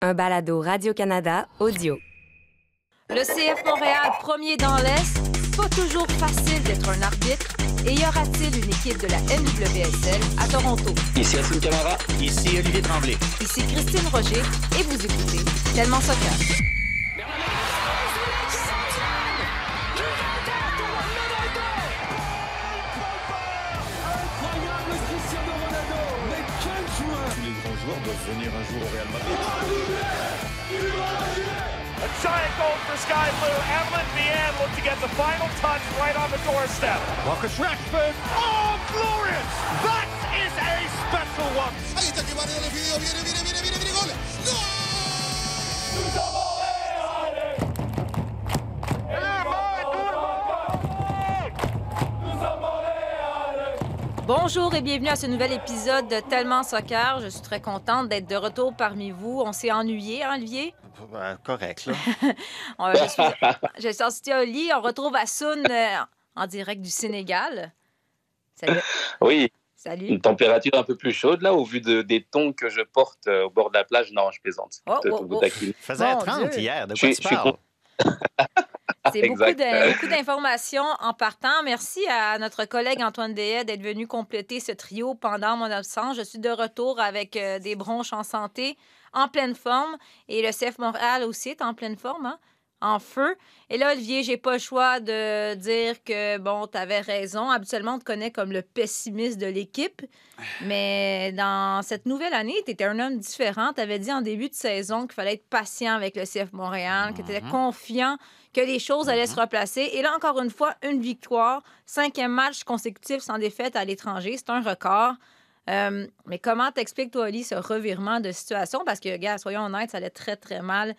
un balado Radio-Canada audio. Le CF Montréal, premier dans l'Est, pas toujours facile d'être un arbitre. Et y aura-t-il une équipe de la NWSL à Toronto? Ici Assun Camara. Ici Olivier Tremblay. Ici Christine Roger et vous écoutez Tellement Soccer. Joueur doit venir un jour au Real Madrid. A giant goal for Sky Blue. Evelyn Vianne looked to get the final touch right on the doorstep. Marcus Rashford. Oh, glorious! That is a special one. Bonjour et bienvenue à ce nouvel épisode de Tellement Soccer. Je suis très contente d'être de retour parmi vous. On s'est ennuyé, hein, Olivier? Ben, correct, là. je, suis, je suis au lit. On retrouve Assoun euh, en direct du Sénégal. Salut. Oui. Salut. Une température un peu plus chaude, là, au vu de, des tons que je porte euh, au bord de la plage. Non, je plaisante. Oh, oh, oh. Faisait 30 hier. De quoi je, tu parles? C'est beaucoup d'informations en partant. Merci à notre collègue Antoine Dehaye d'être venu compléter ce trio pendant mon absence. Je suis de retour avec euh, des bronches en santé, en pleine forme. Et le CF Montréal aussi est en pleine forme. Hein? En feu. Et là, Olivier, j'ai pas le choix de dire que, bon, tu avais raison. Habituellement, on te connaît comme le pessimiste de l'équipe. Mais dans cette nouvelle année, tu étais un homme différent. Tu avais dit en début de saison qu'il fallait être patient avec le CF Montréal, que tu étais mhm. confiant que les choses allaient se mhm. replacer. Et là, encore une fois, une victoire. Cinquième match consécutif sans défaite à l'étranger. C'est un record. Euh, mais comment t'expliques, toi, Ali, ce revirement de situation? Parce que, gars, soyons honnêtes, ça allait très, très mal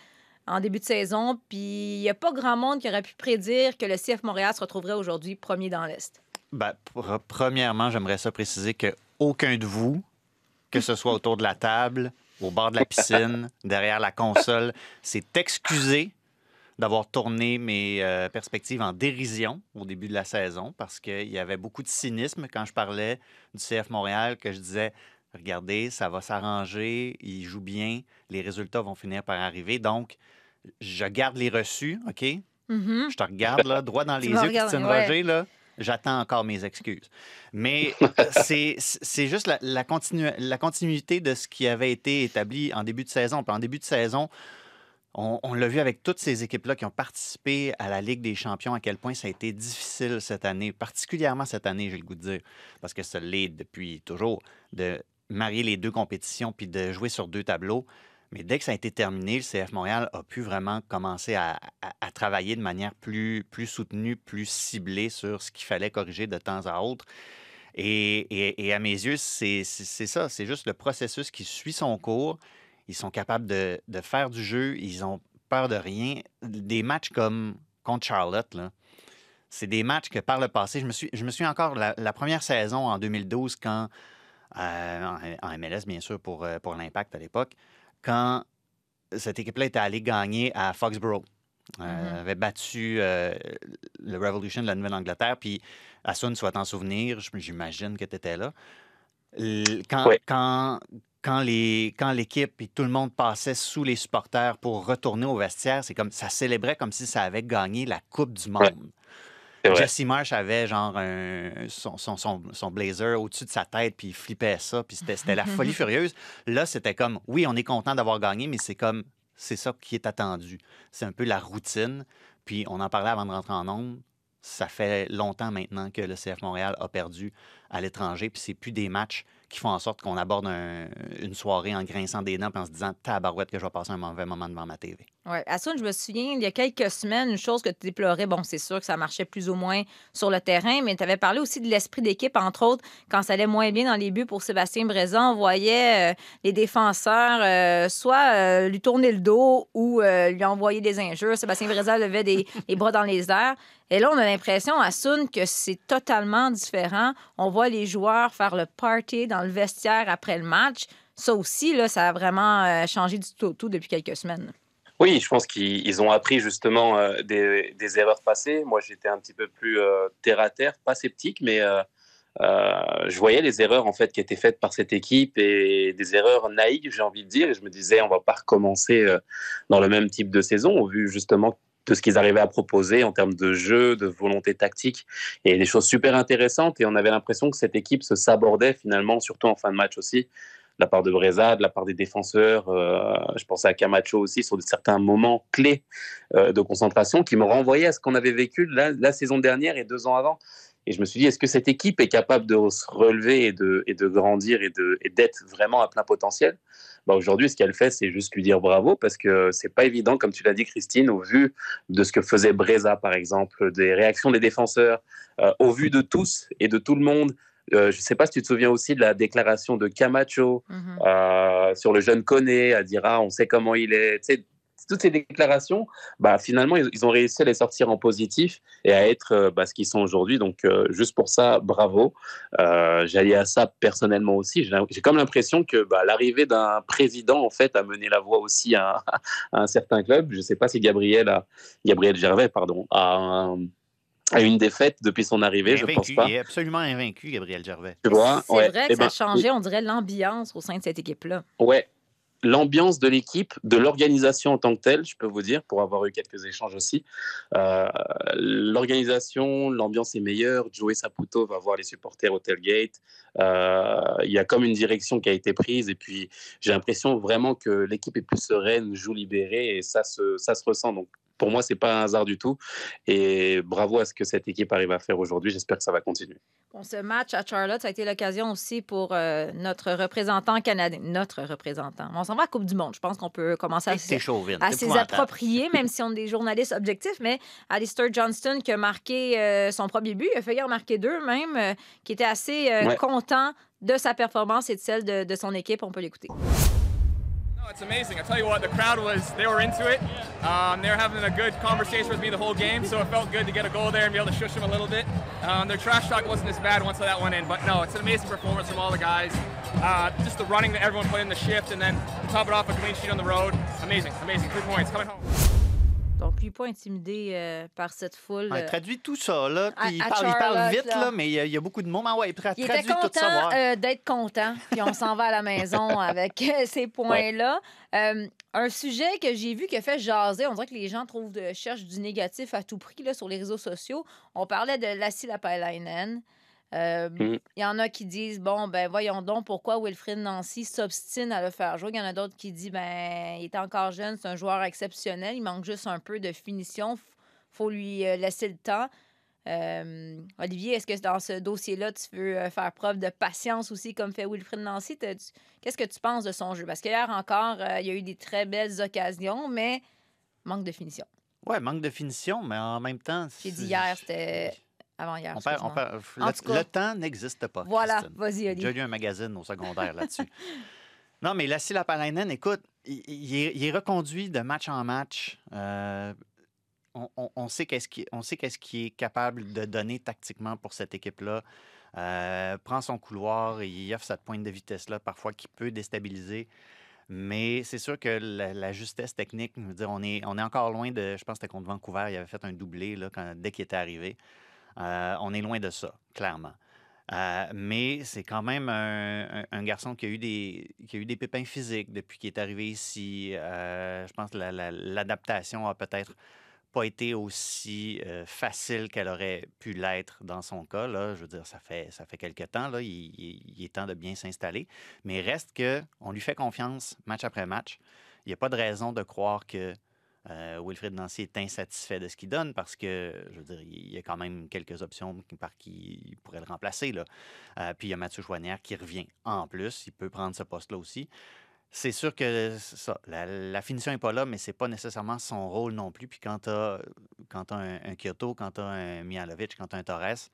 en début de saison. Puis il n'y a pas grand monde qui aurait pu prédire que le CF Montréal se retrouverait aujourd'hui premier dans l'Est. Ben, premièrement, j'aimerais ça préciser que aucun de vous, que ce soit autour de la table, au bord de la piscine, derrière la console, s'est excusé d'avoir tourné mes euh, perspectives en dérision au début de la saison parce qu'il y avait beaucoup de cynisme quand je parlais du CF Montréal, que je disais regardez, ça va s'arranger, il joue bien, les résultats vont finir par arriver. Donc, je garde les reçus, OK? Mm-hmm. Je te regarde là, droit dans les yeux, Christine Roger, là. J'attends encore mes excuses. Mais c'est juste la, la, la, continuité de ce qui avait été établi en début de saison. Puis en début de saison, on, l'a vu avec toutes ces équipes-là qui ont participé à la Ligue des champions, à quel point ça a été difficile cette année, particulièrement cette année, j'ai le goût de dire, parce que ça l'est depuis toujours, de marier les deux compétitions puis de jouer sur deux tableaux. Mais dès que ça a été terminé, le CF Montréal a pu vraiment commencer à, travailler de manière plus, soutenue, plus ciblée sur ce qu'il fallait corriger de temps à autre. Et, à mes yeux, c'est ça, c'est juste le processus qui suit son cours. Ils sont capables de, faire du jeu, ils ont peur de rien. Des matchs comme contre Charlotte, c'est des matchs que par le passé, je me suis, encore, la, première saison en 2012, quand, euh, en, MLS bien sûr pour, euh, pour l'Impact à l'époque, quand cette équipe-là était allée gagner à Foxborough. Euh, mm-hmm. avait battu euh, le Revolution de la Nouvelle-Angleterre. Puis, Asun, soit en souvenir, j'imagine que tu étais là. Quand, quand, quand, les, quand l'équipe et tout le monde passait sous les supporters pour retourner au vestiaire, c'est comme ça célébrait comme si ça avait gagné la Coupe du Monde. Jesse Marsh avait genre son, son, son, blazer au-dessus de sa tête, puis il flippait ça, puis c'était la folie furieuse. Là, c'était comme, oui, on est content d'avoir gagné, mais c'est comme, c'est ça qui est attendu. C'est un peu la routine. Puis on en parlait avant de rentrer en nombre. Ça fait longtemps maintenant que le CF Montréal a perdu à l'étranger, puis c'est plus des matchs qui font en sorte qu'on aborde une soirée en grinçant des dents et en se disant tabarouette que je vais passer un mauvais moment devant ma TV. Oui. Assun, je me souviens, il y a quelques semaines, une chose que tu déplorais, bon, c'est sûr que ça marchait plus ou moins sur le terrain, mais tu avais parlé aussi de l'esprit d'équipe, entre autres, quand ça allait moins bien dans les buts pour Sébastien Brézan, on voyait euh, les défenseurs euh, soit euh, lui tourner le dos ou lui envoyer des injures. Sébastien Brézan levait des, les bras dans les airs. Et là, on a l'impression, à que c'est totalement différent. On voit les joueurs faire le party dans le vestiaire après le match. Ça aussi, là, ça a vraiment changé du tout au tout depuis quelques semaines. Oui, je pense qu'ils ont appris justement euh, des, erreurs passées. Moi, j'étais un petit peu plus euh, terre à terre, pas sceptique, mais je voyais les erreurs en fait qui étaient faites par cette équipe et des erreurs naïves, j'ai envie de dire. Et je me disais, on va pas recommencer dans le même type de saison, au vu justement de ce qu'ils arrivaient à proposer en termes de jeu, de volonté tactique, et des choses super intéressantes. Et on avait l'impression que cette équipe se sabordait finalement, surtout en fin de match aussi, la part de Breza, de la part des défenseurs. Euh, je pensais à Camacho aussi sur certains moments clés euh, de concentration qui me renvoyaient à ce qu'on avait vécu la, saison dernière et deux ans avant. Et je me suis dit, est-ce que cette équipe est capable de se relever et de, de grandir et d'être vraiment à plein potentiel? Bah Aujourd'hui, ce qu'elle fait, c'est juste lui dire bravo parce que c'est pas évident, comme tu l'as dit, Christine, au vu de ce que faisait Breza, par exemple, des réactions des défenseurs, euh, au vu de tous et de tout le monde. Euh, je ne sais pas si tu te souviens aussi de la déclaration de Camacho mhm. euh, sur le jeune Koné, à dire ah, on sait comment il est. Tu sais, toutes ces déclarations, bah, finalement, ils, ont réussi à les sortir en positif et à être euh, bah, ce qu'ils sont aujourd'hui. Donc, juste pour ça, bravo. J'allais à ça personnellement aussi. J'ai comme l'impression que bah, l'arrivée d'un président, en fait, a mené la voie aussi à, un certain club. Je ne sais pas si Gabriel, a, Gabriel Gervais pardon, a, une défaite depuis son arrivée, je pense pas. Il est absolument invaincu, Gabriel Gervais. C'est vrai que eh ça a ben, changé, on dirait, l'ambiance au sein de cette équipe-là. Ouais, l'ambiance de l'équipe, de l'organisation en tant que telle, je peux vous dire, pour avoir eu quelques échanges aussi. Euh, l'organisation, l'ambiance est meilleure. Joey Saputo va voir les supporters au tailgate. Euh, il y a comme une direction qui a été prise et puis j'ai l'impression vraiment que l'équipe est plus sereine, joue libérée et ça se, ça se ressent. Donc pour moi, c'est pas un hasard du tout. Et bravo à ce que cette équipe arrive à faire aujourd'hui. J'espère que ça va continuer. Bon, ce match à Charlotte, ça a été l'occasion aussi pour euh, notre représentant canadien. Notre représentant. On s'en va à la Coupe du Monde. Je pense qu'on peut commencer à, à s'y approprier, même si on est des journalistes objectifs. Mais Alistair Johnston, qui a marqué euh, son premier but, il a failli en marquer deux même, euh, qui était assez content de sa performance et de celle de, de son équipe. On peut l'écouter. It's amazing. I tell you what, the crowd was, they were into it. Um, they were having a good conversation with me the whole game, so it felt good to get a goal there and be able to shush them a little bit. Um, their trash talk wasn't as bad once that went in, but no, it's an amazing performance from all the guys. Uh, just the running that everyone put in the shift, and then to top it off a clean sheet on the road. Amazing, amazing. Three points coming home. Donc, lui, pas intimidé euh, par cette foule. Ouais, traduit tout ça, là. Puis il, parle, il, parle, vite, là. mais il y, a, il y, a, beaucoup de mots. Ah ouais, il, traduit était content, tout ça. Euh, d'être content, puis on s'en va à la maison avec euh, ces points-là. Euh, un sujet que j'ai vu qui a fait jaser, on dirait que les gens trouvent de, cherchent du négatif à tout prix là, sur les réseaux sociaux. On parlait de Lassie Lapalainen. Euh, mm. Il y en a qui disent bon, ben voyons donc pourquoi Wilfrid Nancy s'obstine à le faire jouer. Il y en a d'autres qui disent ben il est encore jeune, c'est un joueur exceptionnel, il manque juste un peu de finition, faut lui euh, laisser le temps. Euh, Olivier, est-ce que dans ce dossier-là, tu veux faire preuve de patience aussi, comme fait Wilfrid Nancy? Qu'est-ce que tu penses de son jeu? Parce qu'hier encore, il y a eu des très belles occasions, mais manque de finition. Ouais, manque de finition, mais en même temps. J'ai dit hier, c'était avant hier. le, temps n'existe pas. Voilà, vas-y, Oli. J'ai lu un magazine au secondaire là-dessus. Non, mais Lassie Lapalainen, écoute, il, est, reconduit de match en match. Euh, on, sait qu'est-ce qu'il qu est capable de donner tactiquement pour cette équipe-là. Euh, prend son couloir et il offre cette pointe de vitesse-là, parfois qui peut déstabiliser. Mais c'est sûr que la, justesse technique, dire, on est, on est encore loin de. Je pense que c'était contre Vancouver, il avait fait un doublé là, quand, dès qu'il était arrivé. Euh, on est loin de ça, clairement. Euh, mais c'est quand même un, garçon qui a, eu des, qui a eu des pépins physiques depuis qu'il est arrivé ici. Euh, je pense que l'adaptation a peut-être pas été aussi facile qu'elle aurait pu l'être dans son cas. Là. Je veux dire, ça fait, ça fait quelques temps. Là. Il, est temps de bien s'installer. Mais reste qu'on lui fait confiance match après match. Il n'y a pas de raison de croire que euh, Wilfred Nancy est insatisfait de ce qu'il donne parce que, je veux dire, il y a quand même quelques options par qui il pourrait le remplacer. Là. Euh, puis il y a Mathieu Joignard qui revient en plus. Il peut prendre ce poste-là aussi. C'est sûr que ça, la, finition n'est pas là, mais c'est pas nécessairement son rôle non plus. Puis quand tu as, quand un, Kyoto, quand tu as un Mialovic, quand tu as un Torres,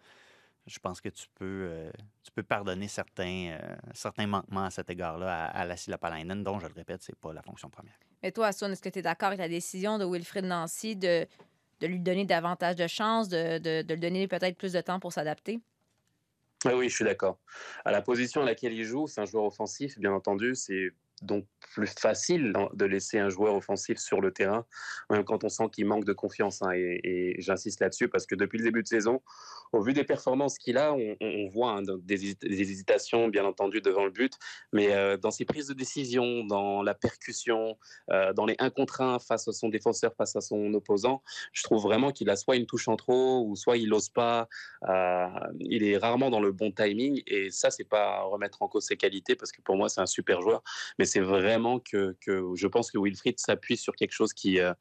je pense que tu peux, euh, tu peux pardonner certains, certains manquements à cet égard-là à, à la Lapalainen, dont, je le répète, c'est pas la fonction première. Mais toi, Assun, est-ce que tu es d'accord avec la décision de Wilfrid Nancy de, de lui donner davantage de chances, de, de, de lui donner peut-être plus de temps pour s'adapter? Oui, je suis d'accord. À la position à laquelle il joue, c'est un joueur offensif, bien entendu. C'est donc plus facile de laisser un joueur offensif sur le terrain, même quand on sent qu'il manque de confiance. Hein, et, j'insiste là-dessus parce que depuis le début de saison, au vu des performances qu'il a, on, voit hein, des, hésitations, bien entendu, devant le but, mais euh, dans ses prises de décision, dans la percussion, euh, dans les 1 contre 1 face à son défenseur, face à son opposant, je trouve vraiment qu'il a soit une touche en trop, ou soit il n'ose pas. Euh, il est rarement dans le bon timing, et ça, c'est pas remettre en cause ses qualités, parce que pour moi, c'est un super joueur, c'est vraiment que, je pense que Wilfried s'appuie sur quelque chose qui, euh,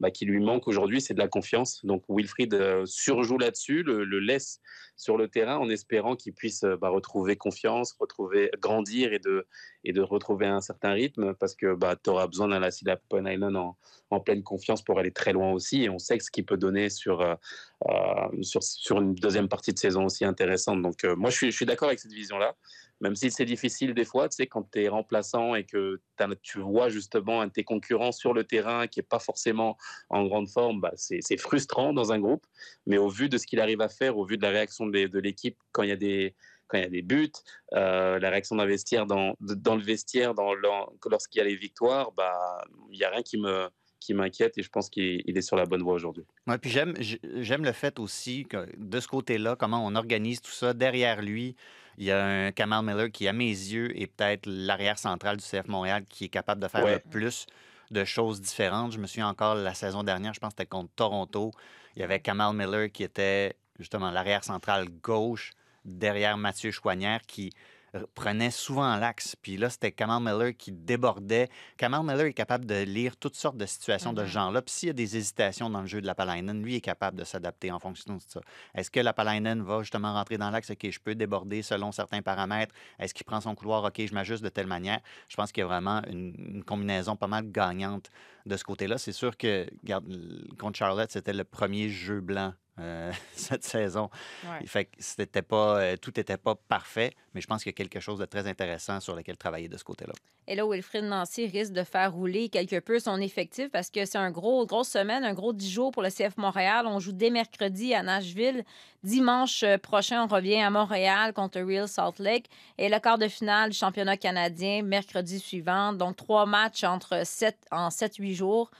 bah, lui manque aujourd'hui, c'est de la confiance. Donc Wilfried euh, surjoue là-dessus, le, laisse sur le terrain en espérant qu'il puisse euh, bah, retrouver confiance, retrouver grandir et de, et de retrouver un certain rythme parce que bah, tu auras besoin d'un Lassila Island en, pleine confiance pour aller très loin aussi. Et on sait ce qu'il peut donner sur, une deuxième partie de saison aussi intéressante. Donc moi, je suis d'accord avec cette vision-là même si c'est difficile des fois, tu sais, quand tu es remplaçant et que tu vois justement un de tes concurrents sur le terrain qui n'est pas forcément en grande forme, bah, c'est frustrant dans un groupe. Mais au vu de ce qu'il arrive à faire, au vu de la réaction de, l'équipe quand il y a des y buts, euh, la réaction d'investir dans, dans le vestiaire, lorsqu'il y a les victoires, bah, il n'y a rien qui me, qui m'inquiète et je pense qu'il est sur la bonne voie aujourd'hui. Oui, puis j'aime, j'aime le fait aussi que de ce côté-là, comment on organise tout ça. Derrière lui, il y a un Kamal Miller qui, à mes yeux, est peut-être l'arrière central du CF Montréal qui est capable de faire le plus de choses différentes. Je me souviens encore la saison dernière, je pense que c'était contre Toronto. Il y avait Kamal Miller qui était justement l'arrière central gauche derrière Mathieu Chouanière qui prenait souvent l'axe. Puis là, c'était Kamal Miller qui débordait. Kamal Miller est capable de lire toutes sortes de situations de ce mm-hmm. genre-là. Puis s'il y a des hésitations dans le jeu de la Palainen, lui est capable de s'adapter en fonction de ça. Est-ce que la Palainen va justement rentrer dans l'axe? OK, je peux déborder selon certains paramètres. Est-ce qu'il prend son couloir? OK, je m'ajuste de telle manière. Je pense qu'il y a vraiment une, combinaison pas mal gagnante de ce côté-là. C'est sûr que, regarde, contre Charlotte, c'était le premier jeu blanc euh, cette saison. Fait que c'était pas, euh, tout n'était pas parfait, mais je pense qu'il y a quelque chose de très intéressant sur lequel travailler de ce côté-là. Et là, Wilfrid Nancy risque de faire rouler quelque peu son effectif parce que c'est un gros, grosse semaine, un gros 10 jours pour le CF Montréal. On joue dès mercredi à Nashville. Dimanche euh, prochain, on revient à Montréal contre Real Salt Lake. Et le quart de finale du championnat canadien, mercredi suivant. Donc, trois matchs entre 7, en 7-8 jours.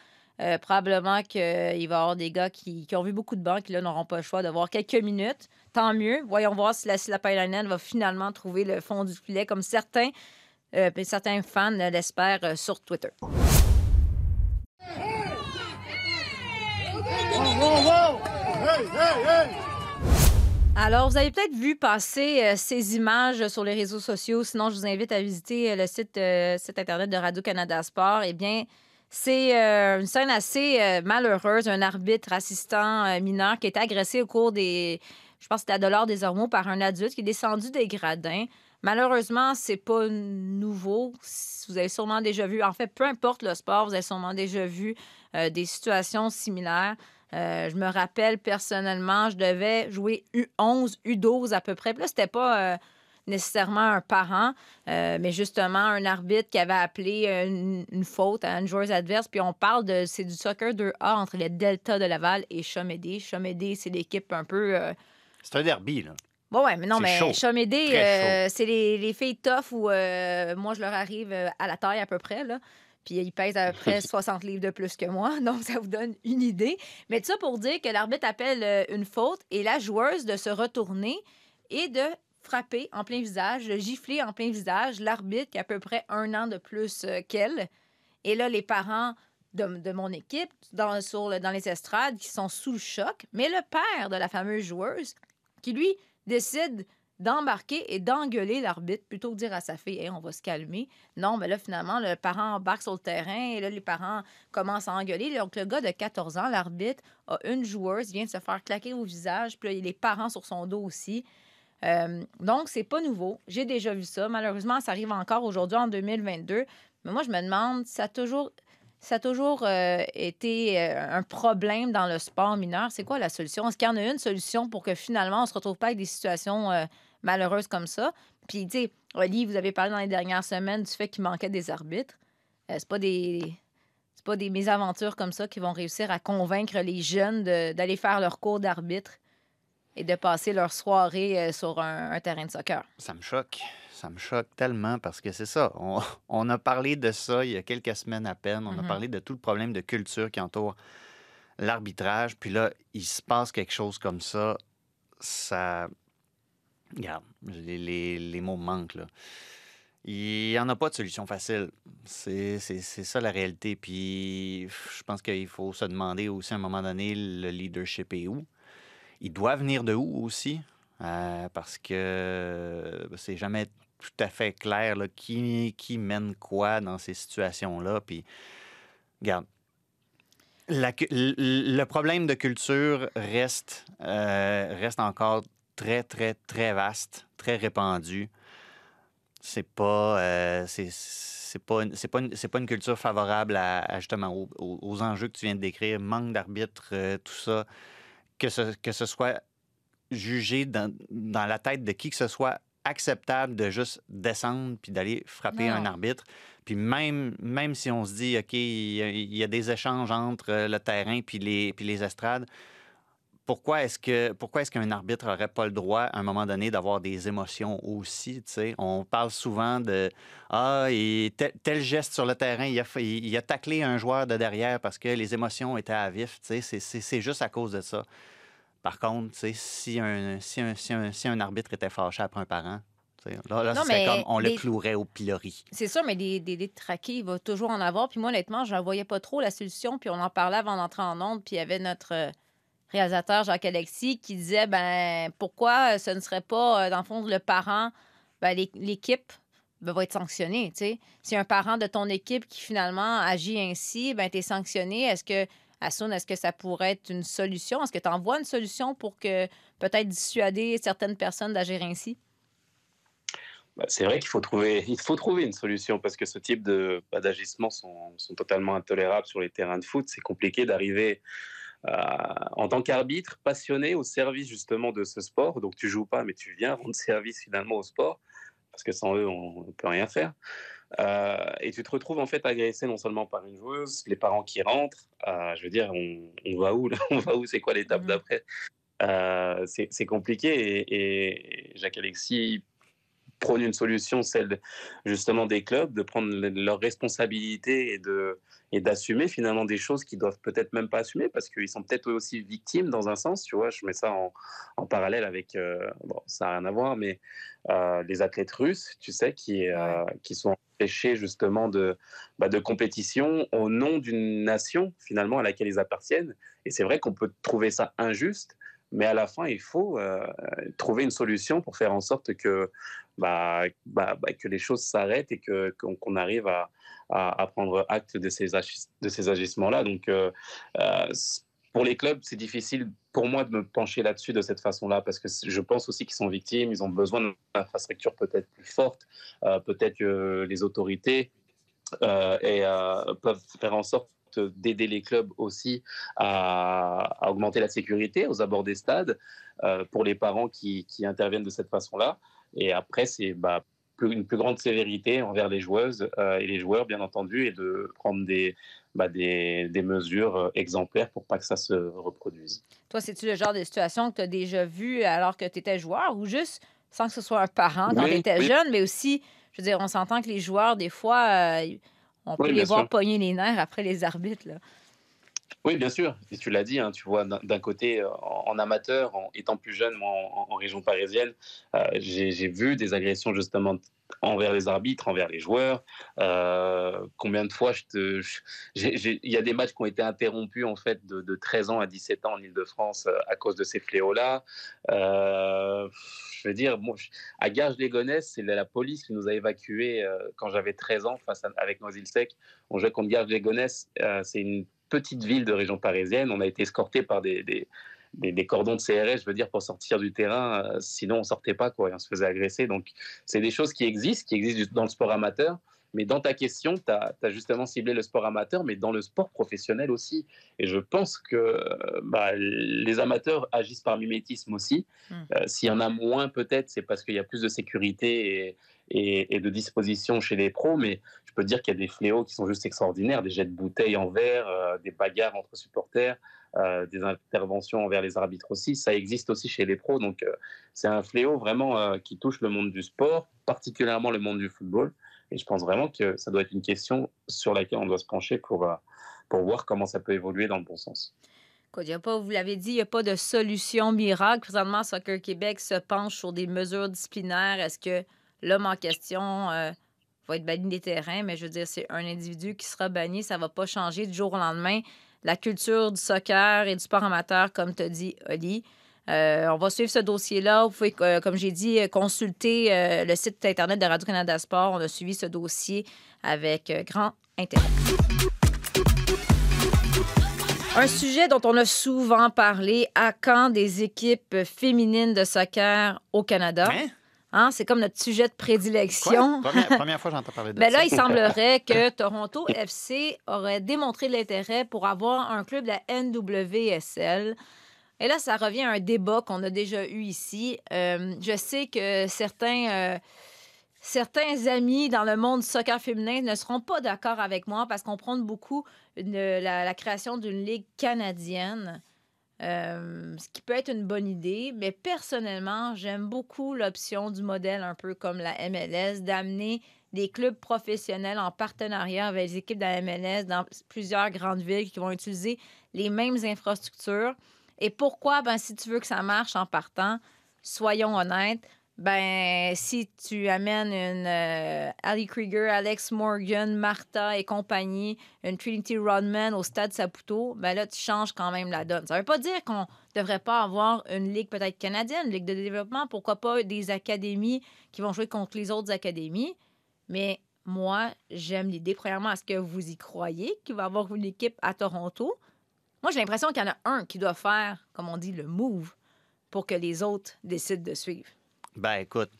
Euh, probablement qu'il va y avoir des gars qui, ont vu beaucoup de bancs qui n'auront pas le choix de voir quelques minutes. Tant mieux. Voyons voir si la, si va finalement trouver le fond du filet comme certains, euh, certains fans l'espèrent euh, sur Twitter. Alors, vous avez peut-être vu passer ces images sur les réseaux sociaux. Sinon, je vous invite à visiter le site, site Internet de Radio-Canada Sport. Eh bien, c'est euh, une scène assez euh, malheureuse. Un arbitre assistant euh, mineur qui est agressé au cours des. Je pense que c'était à des Ormeaux par un adulte qui est descendu des gradins. Malheureusement, c'est pas nouveau. Vous avez sûrement déjà vu, en fait, peu importe le sport, vous avez sûrement déjà vu des situations similaires. je me rappelle personnellement, je devais jouer U11, U12 à peu près. Puis là, c'était pas nécessairement un parent, euh, mais justement un arbitre qui avait appelé une, faute à une joueuse adverse. Puis on parle de c'est du soccer 2A entre les Delta de Laval et Chomédé. Chomédé, c'est l'équipe un peu. Euh, c'est un derby, là. Bon, ouais, mais non, mais Chomédé, euh, c'est les, les, filles tough où moi, je leur arrive à la taille à peu près, là. Puis ils pèsent à peu près 60 livres de plus que moi. Donc, ça vous donne une idée. Mais tout ça pour dire que l'arbitre appelle une faute et la joueuse de se retourner et de frappé en plein visage, giflé en plein visage l'arbitre qui a à peu près un an de plus euh, qu'elle. Et là, les parents de, mon équipe dans, les estrades qui sont sous le choc, mais le père de la fameuse joueuse qui, lui, décide d'embarquer et d'engueuler l'arbitre plutôt que de dire à sa fille on va se calmer. Non, mais là, finalement, le parent embarque sur le terrain et là, les parents commencent à engueuler. Donc, le gars de 14 ans, l'arbitre, a une joueuse, vient de se faire claquer au visage, puis là, les parents sur son dos aussi. Euh, donc, c'est pas nouveau. J'ai déjà vu ça. Malheureusement, ça arrive encore aujourd'hui en 2022. Mais moi, je me demande, ça a toujours, euh, été euh, un problème dans le sport mineur? C'est quoi la solution? Est-ce qu'il y en a une solution pour que finalement, on se retrouve pas avec des situations malheureuses comme ça? Puis, tu sais, Oli, vous avez parlé dans les dernières semaines du fait qu'il manquait des arbitres. c'est pas des c'est pas des mésaventures comme ça qui vont réussir à convaincre les jeunes d'aller faire leur cours d'arbitre et de passer leur soirée euh, sur un, terrain de soccer. Ça me choque. Ça me choque tellement parce que c'est ça. On, a parlé de ça il y a quelques semaines à peine. On a mm-hmm. parlé de tout le problème de culture qui entoure l'arbitrage. Puis là, il se passe quelque chose comme ça. Ça. Regarde, les, les, mots manquent, là. Il n'y en a pas de solution facile. C'est ça la réalité. Puis je pense qu'il faut se demander aussi à un moment donné, le leadership est où? Il doit venir de où aussi? Euh, parce que c'est jamais tout à fait clair là, qui, qui mène quoi dans ces situations-là. Puis, regarde, le problème de culture reste, euh, reste encore très, très, très vaste, très répandu. C'est pas, euh, c'est pas, c'est pas, une, pas une culture favorable à, justement aux, enjeux que tu viens de décrire, manque d'arbitre, euh, tout ça, que ce, que ce soit jugé dans, dans, la tête de qui que ce soit acceptable de juste descendre puis d'aller frapper un arbitre. Puis même, même si on se dit, OK, il y, a des échanges entre euh, le terrain puis les, puis les estrades, pourquoi est-ce que pourquoi est-ce qu'un arbitre n'aurait pas le droit à un moment donné d'avoir des émotions aussi On parle souvent de ah et tel, geste sur le terrain, il a, il a taclé un joueur de derrière parce que les émotions étaient à vif. C'est juste à cause de ça. Par contre, si un, si, un, si, un, si un arbitre était fâché après un parent, Là, c'est comme on le clouerait au pilori. C'est ça, mais des, des, traqués, il va toujours en avoir. Puis moi, honnêtement, je ne voyais pas trop la solution. Puis on en parlait avant d'entrer en onde. Puis il y avait notre euh, réalisateur, Jacques-Alexis, qui disait ben pourquoi ce ne serait pas, euh, dans le fond, le parent, ben, l'équipe ben, va être sanctionnée. Si un parent de ton équipe qui finalement agit ainsi, ben, tu es sanctionné. Est-ce que, Assoun, est-ce que ça pourrait être une solution? Est-ce que tu envoies une solution pour que peut-être dissuader certaines personnes d'agir ainsi? Bah, c'est vrai qu'il faut trouver, il faut trouver une solution parce que ce type de bah, d'agissements sont, sont, totalement intolérables sur les terrains de foot. C'est compliqué d'arriver euh, en tant qu'arbitre passionné au service justement de ce sport. Donc tu joues pas, mais tu viens rendre service finalement au sport parce que sans eux on ne peut rien faire. Euh, et tu te retrouves en fait agressé non seulement par une joueuse, les parents qui rentrent. Euh, je veux dire, on, on, va où On va où C'est quoi l'étape mmh d'après? C'est compliqué et, et Jacques Alexis prône une solution, celle justement des clubs, de prendre leurs responsabilités et de et d'assumer finalement des choses qu'ils doivent peut-être même pas assumer parce qu'ils sont peut-être aussi victimes dans un sens, tu vois. Je mets ça en, en parallèle avec, euh, bon, ça n'a rien à voir, mais euh, les athlètes russes, tu sais, qui, euh, qui sont empêchés justement de, bah, de compétition au nom d'une nation finalement à laquelle ils appartiennent. Et c'est vrai qu'on peut trouver ça injuste, mais à la fin, il faut trouver une solution pour faire en sorte que bah, bah, bah, que les choses s'arrêtent et qu'on, arrive à, à, prendre acte de ces, ces agissements-là. Donc, euh, euh, pour les clubs, c'est difficile pour moi de me pencher là-dessus de cette façon-là parce que je pense aussi qu'ils sont victimes, ils ont besoin d'une infrastructure peut-être plus forte, euh, peut-être que les autorités peuvent faire en sorte d'aider les clubs aussi à, à, augmenter la sécurité aux abords des stades pour les parents qui, qui interviennent de cette façon-là. Et après, c'est bah, une plus grande sévérité envers les joueuses euh, et les joueurs, bien entendu, et de prendre des, bah, des, des, mesures euh, exemplaires pour pas que ça se reproduise. Toi, c'est-tu le genre de situation que tu as déjà vu alors que tu étais joueur ou juste sans que ce soit un parent quand tu étais jeune, mais aussi, je veux dire, on s'entend que les joueurs, des fois, euh, on peut les voir pogner les nerfs après les arbitres. Là. Oui, bien sûr. Et tu l'as dit, hein, tu vois, d'un côté, euh, en, amateur, en étant plus jeune, moi, en, région parisienne, euh, j'ai vu des agressions justement envers les arbitres, envers les joueurs. Euh, combien de fois il y a des matchs qui ont été interrompus en fait de, 13 ans à 17 ans en Ile-de-France à cause de ces fléaux-là. je veux dire, à Garges-les-Gonesse, c'est la police qui nous a évacués quand j'avais 13 ans face avec Noisy-le-Sec. On jouait contre Garges-les-Gonesse. c'est une petite ville de région parisienne. On a été escorté par des, cordons de CRS, je veux dire, pour sortir du terrain. Euh, sinon, on sortait pas, quoi, et on se faisait agresser. Donc, c'est des choses qui existent, qui existent dans le sport amateur. Mais dans ta question, tu as, justement ciblé le sport amateur, mais dans le sport professionnel aussi. Et je pense que bah, les amateurs agissent par mimétisme aussi. Mmh. Euh, s'il y en a moins, peut-être, c'est parce qu'il y a plus de sécurité et, et, de disposition chez les pros, mais je peux dire qu'il y a des fléaux qui sont juste extraordinaires, des jets de bouteilles en verre, euh, des bagarres entre supporters, euh, des interventions envers les arbitres aussi. Ça existe aussi chez les pros, donc euh, c'est un fléau vraiment qui touche le monde du sport, particulièrement le monde du football. Et je pense vraiment que ça doit être une question sur laquelle on doit se pencher pour, pour voir comment ça peut évoluer dans le bon sens. pas, vous l'avez dit, il n'y a pas de solution miracle. Présentement, Soccer Québec se penche sur des mesures disciplinaires. Est-ce que l'homme en question euh, va être banni des terrains, mais je veux dire, c'est un individu qui sera banni. Ça ne va pas changer du jour au lendemain. La culture du soccer et du sport amateur, comme as dit, Oli. Euh, on va suivre ce dossier-là. Vous pouvez, euh, comme j'ai dit, consulter le site Internet de Radio-Canada Sport. On a suivi ce dossier avec grand intérêt. Un sujet dont on a souvent parlé, à quand des équipes féminines de soccer au Canada? Hein? Hein, c'est comme notre sujet de prédilection. Première, fois que j'entends parler de ben ça. Là, il semblerait que Toronto FC aurait démontré l'intérêt pour avoir un club de la NWSL. Et là, ça revient à un débat qu'on a déjà eu ici. Euh, je sais que certains, euh, certains amis dans le monde soccer féminin ne seront pas d'accord avec moi parce qu'on prône beaucoup la, création d'une ligue canadienne. Euh, ce qui peut être une bonne idée, mais personnellement, j'aime beaucoup l'option du modèle un peu comme la MLS, d'amener des clubs professionnels en partenariat avec les équipes de la MLS dans plusieurs grandes villes qui vont utiliser les mêmes infrastructures. Et pourquoi? Ben, si tu veux que ça marche en partant, soyons honnêtes, ben, si tu amènes une euh, Ali Krieger, Alex Morgan, Martha et compagnie, une Trinity Rodman au stade Saputo, ben là, tu changes quand même la donne. Ça ne veut pas dire qu'on devrait pas avoir une ligue peut-être canadienne, une ligue de développement, pourquoi pas des académies qui vont jouer contre les autres académies. Mais moi, j'aime l'idée, premièrement, est-ce que vous y croyez qu'il va y avoir une équipe à Toronto? Moi, j'ai l'impression qu'il y en a un qui doit faire, comme on dit, le move pour que les autres décident de suivre. Ben écoute,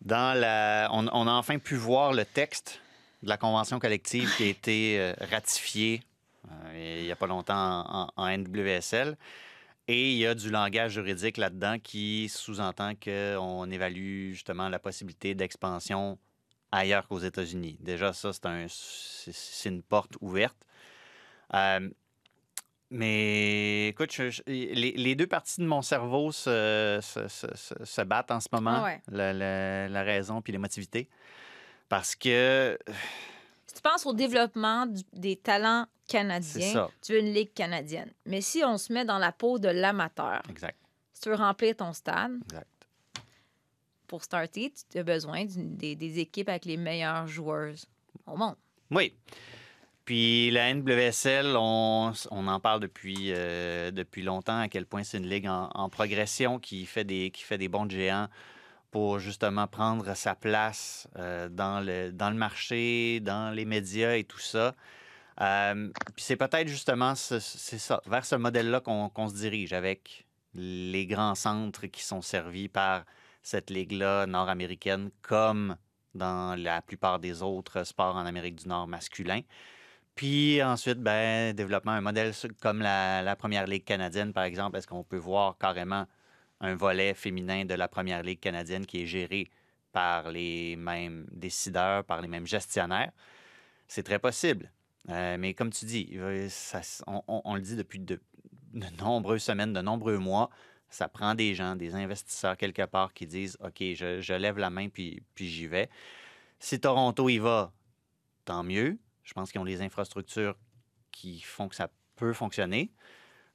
dans la... on, a enfin pu voir le texte de la convention collective qui a été euh, ratifiée euh, il n'y a pas longtemps en, NWSL. Et il y a du langage juridique là-dedans qui sous-entend qu'on évalue justement la possibilité d'expansion ailleurs qu'aux États-Unis. Déjà, ça, c'est un, une porte ouverte. Euh, mais écoute, les, deux parties de mon cerveau se, se, battent en ce moment, la, raison puis l'émotivité. Parce que. Si tu penses au développement des talents canadiens, tu veux une ligue canadienne. Mais si on se met dans la peau de l'amateur, si tu veux remplir ton stade, exact. pour starter, tu as besoin des, des équipes avec les meilleurs joueurs au monde. Oui. Puis la NWSL, on, en parle depuis, euh, depuis longtemps, à quel point c'est une ligue en, progression qui fait, des, qui fait des bons géants pour justement prendre sa place euh, dans, le, dans le marché, dans les médias et tout ça. Euh, puis c'est peut-être justement ça, vers ce modèle-là qu'on se dirige avec les grands centres qui sont servis par cette ligue-là nord-américaine comme dans la plupart des autres sports en Amérique du Nord masculins. Puis ensuite, ben, développement un modèle comme la, Première Ligue canadienne, par exemple. Est-ce qu'on peut voir carrément un volet féminin de la Première Ligue canadienne qui est géré par les mêmes décideurs, par les mêmes gestionnaires? C'est très possible. Euh, mais comme tu dis, on, le dit depuis de, nombreuses semaines, de nombreux mois, ça prend des gens, des investisseurs quelque part qui disent OK, je, lève la main puis j'y vais. Si Toronto y va, tant mieux. Je pense qu'ils ont les infrastructures qui font que ça peut fonctionner.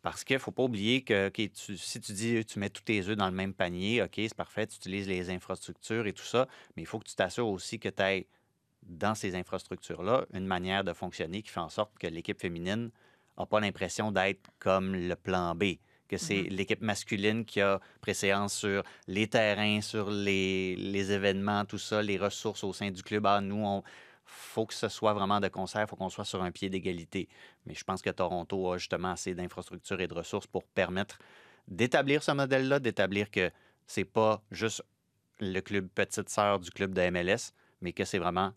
Parce qu'il ne faut pas oublier que si tu dis tu mets tous tes œufs dans le même panier, OK, c'est parfait, tu utilises les infrastructures et tout ça, mais il faut que tu t'assures aussi que tu aies dans ces infrastructures-là une manière de fonctionner qui fait en sorte que l'équipe féminine n'a pas l'impression d'être comme le plan B, que c'est mm-hmm. l'équipe masculine qui a préséance sur les terrains, sur les, les, événements, tout ça, les ressources au sein du club. Ah, nous, on, faut que ce soit vraiment de concert, il faut qu'on soit sur un pied d'égalité. Mais je pense que Toronto a justement assez d'infrastructures et de ressources pour permettre d'établir ce modèle-là, d'établir que c'est pas juste le club petite sœur du club de MLS, mais que c'est vraiment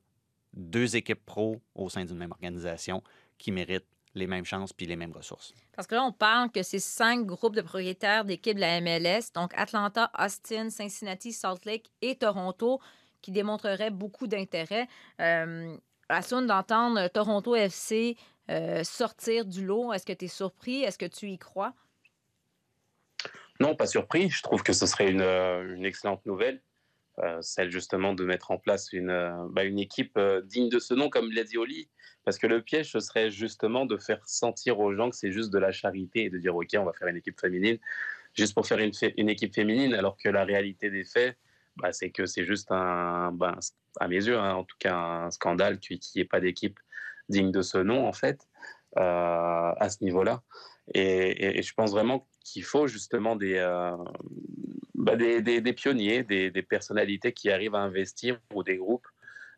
deux équipes pro au sein d'une même organisation qui méritent les mêmes chances puis les mêmes ressources. Parce que là, on parle que c'est cinq groupes de propriétaires d'équipes de la MLS, donc Atlanta, Austin, Cincinnati, Salt Lake et Toronto, qui démontrerait beaucoup d'intérêt. Euh, d'entendre Toronto FC euh, sortir du lot, est-ce que tu es surpris? Est-ce que tu y crois? Non, pas surpris. Je trouve que ce serait une, euh, excellente nouvelle. Euh, celle justement de mettre en place une, bah, équipe digne de ce nom comme l'a dit Oli. Parce que le piège, ce serait justement de faire sentir aux gens que c'est juste de la charité et de dire, OK, on va faire une équipe féminine juste pour faire une équipe féminine, alors que la réalité des faits, bah, c'est que c'est juste un, bah, à mes yeux, hein, en tout cas, un scandale qu'il n'y ait pas d'équipe digne de ce nom, en fait, euh, à ce niveau-là. Et, je pense vraiment qu'il faut justement des, euh, bah, des, pionniers, des, personnalités qui arrivent à investir ou des groupes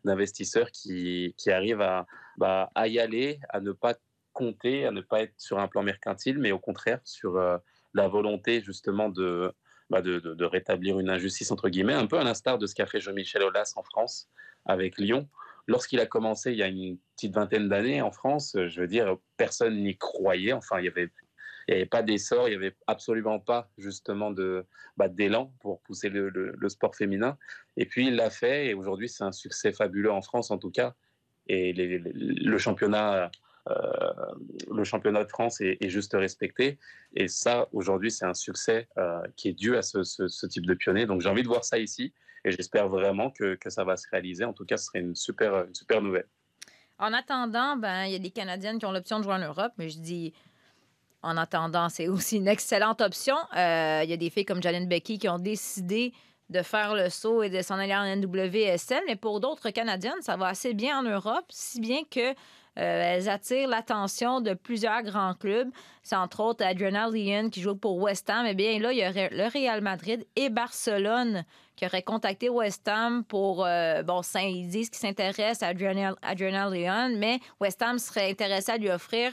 d'investisseurs qui, qui, arrivent à, à y aller, à ne pas compter, à ne pas être sur un plan mercantile, mais au contraire sur euh, la volonté justement de, bah, de, rétablir une injustice, entre guillemets, un peu à l'instar de ce qu'a fait Jean-Michel Aulas en France avec Lyon. Lorsqu'il a commencé il y a une petite vingtaine d'années en France, je veux dire, personne n'y croyait. Enfin, il n'y avait, il y avait pas d'essor, il n'y avait absolument pas justement de, bah, d'élan pour pousser le, sport féminin. Et puis il l'a fait et aujourd'hui c'est un succès fabuleux en France en tout cas. Et le championnat euh, le championnat de France est, juste respecté. Et ça, aujourd'hui, c'est un succès euh, qui est dû à ce, type de pionnier. Donc j'ai envie de voir ça ici et j'espère vraiment que, ça va se réaliser. En tout cas, ce serait une super, super nouvelle. En attendant, ben, il y a des Canadiennes qui ont l'option de jouer en Europe, mais je dis en attendant, c'est aussi une excellente option. Euh, il y a des filles comme Janine Becky qui ont décidé de faire le saut et de s'en aller en NWSL, mais pour d'autres Canadiennes, ça va assez bien en Europe, si bien que euh, elles attirent l'attention de plusieurs grands clubs. C'est entre autres Adriana Leon qui joue pour West Ham. Eh bien, là, il y aurait le Real Madrid et Barcelone qui auraient contacté West Ham pour. Euh, bon, ils disent qu'ils s'intéressent à Adriana, Leon, mais West Ham serait intéressé à lui offrir